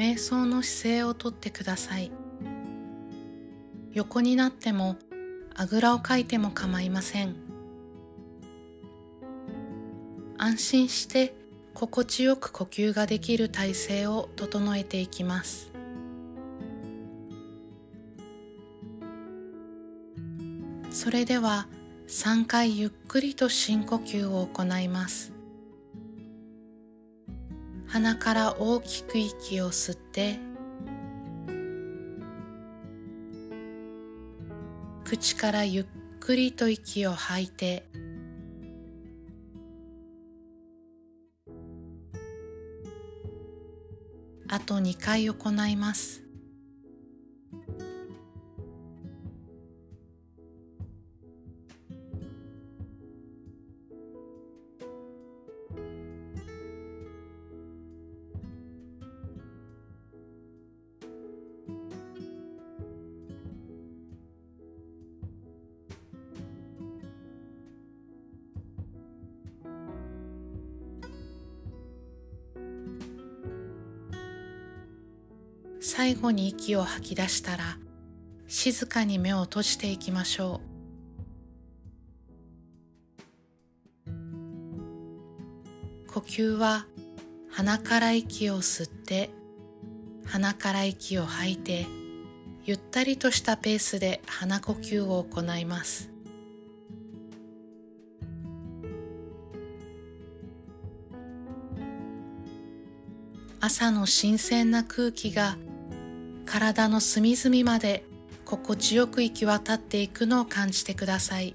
瞑想の姿勢をとってください。横になってもあぐらをかいても構いません。安心して心地よく呼吸ができる体勢を整えていきます。それでは3回ゆっくりと深呼吸を行います。鼻から大きく息を吸って口からゆっくりと息を吐いてあと2回行います。最後に息を吐き出したら静かに目を閉じていきましょう。呼吸は鼻から息を吸って鼻から息を吐いてゆったりとしたペースで鼻呼吸を行います。朝の新鮮な空気が体の隅々まで心地よく行き渡っていくのを感じてください。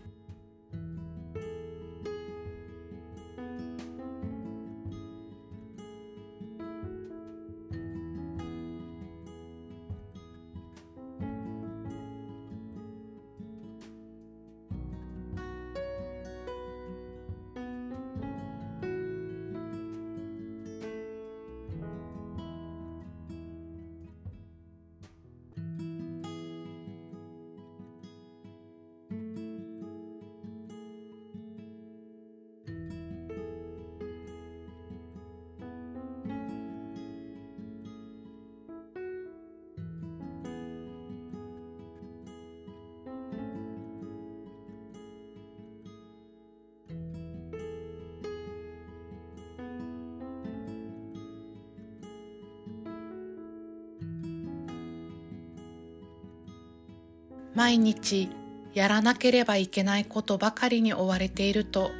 毎日やらなければいけないことばかりに追われていると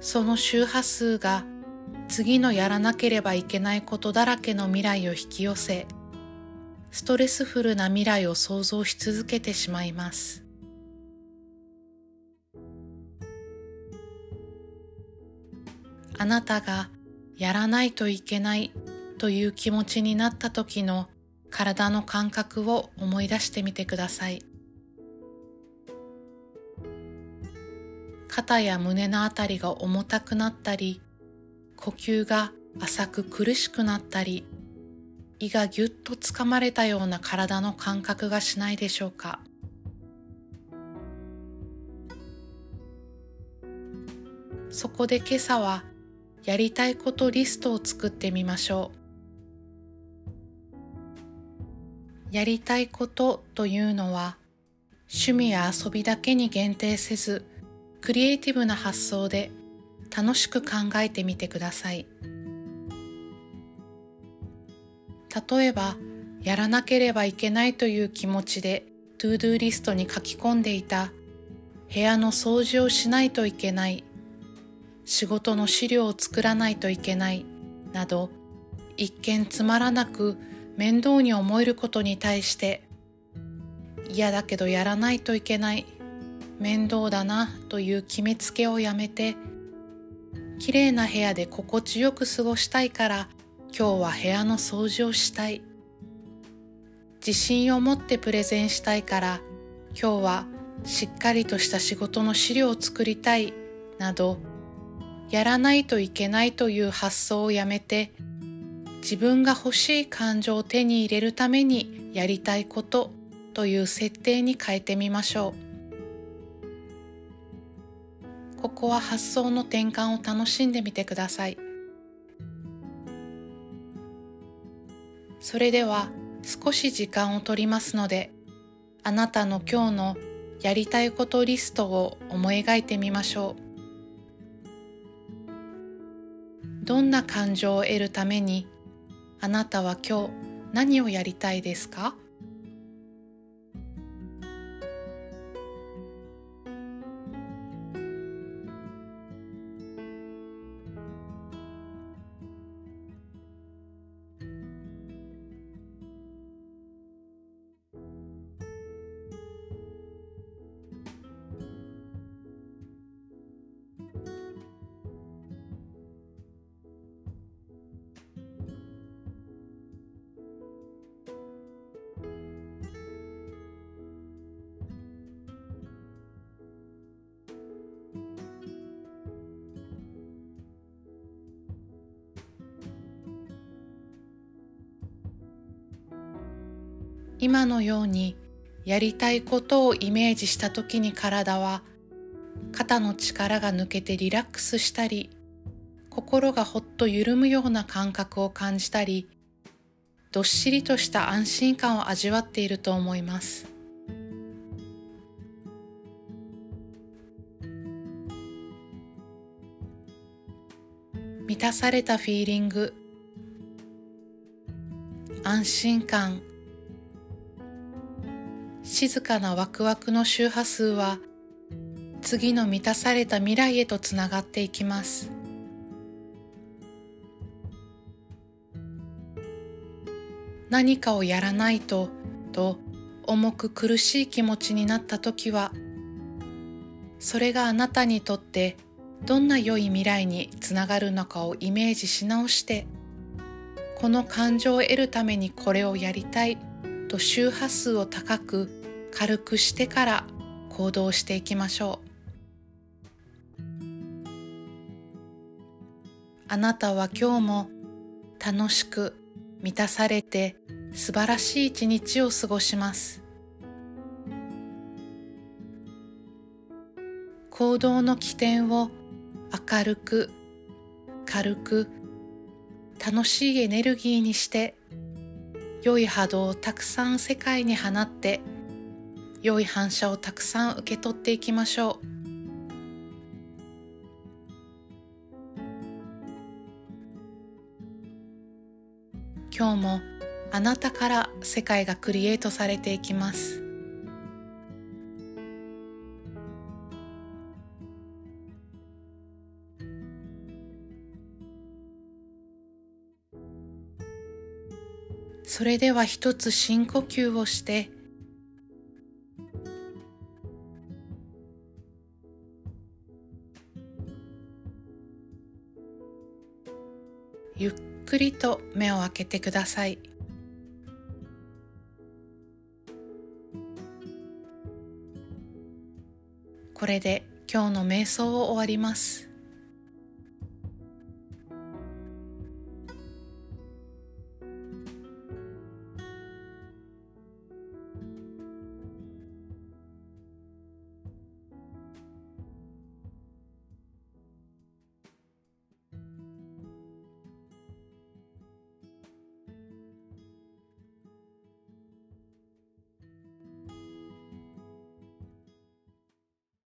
その周波数が次のやらなければいけないことだらけの未来を引き寄せストレスフルな未来を想像し続けてしまいますあなたがやらないといけないという気持ちになった時の体の感覚を思い出してみてください。肩や胸のあたりが重たくなったり呼吸が浅く苦しくなったり胃がぎゅっとつかまれたような体の感覚がしないでしょうか。そこで今朝はやりたいことリストを作ってみましょう。やりたいことというのは趣味や遊びだけに限定せずクリエイティブな発想で楽しく考えてみてください。例えばやらなければいけないという気持ちで ToDo リストに書き込んでいた部屋の掃除をしないといけない仕事の資料を作らないといけないなど一見つまらなく面倒に思えることに対して嫌だけどやらないといけない面倒だなという決めつけをやめてきれいな部屋で心地よく過ごしたいから今日は部屋の掃除をしたい自信を持ってプレゼンしたいから今日はしっかりとした仕事の資料を作りたいなどやらないといけないという発想をやめて自分が欲しい感情を手に入れるためにやりたいことという設定に変えてみましょう。ここは発想の転換を楽しんでみてください。それでは少し時間をとりますのであなたの今日のやりたいことリストを思い描いてみましょう。どんな感情を得るためにあなたは今日何をやりたいですか？今のようにやりたいことをイメージした時に体は肩の力が抜けてリラックスしたり心がほっと緩むような感覚を感じたりどっしりとした安心感を味わっていると思います。満たされたフィーリング安心感静かなワクワクの周波数は次の満たされた未来へとつながっていきます。何かをやらないとと重く苦しい気持ちになった時はそれがあなたにとってどんな良い未来につながるのかをイメージし直してこの感情を得るためにこれをやりたいと周波数を高く軽くしてから行動していきましょう。あなたは今日も楽しく満たされて素晴らしい一日を過ごします。行動の起点を明るく軽く楽しいエネルギーにして良い波動をたくさん世界に放って良い反射をたくさん受け取っていきましょう。今日もあなたから世界がクリエイトされていきます。それでは一つ深呼吸をしてゆっくりと目を開けてください。これで今日の瞑想を終わります。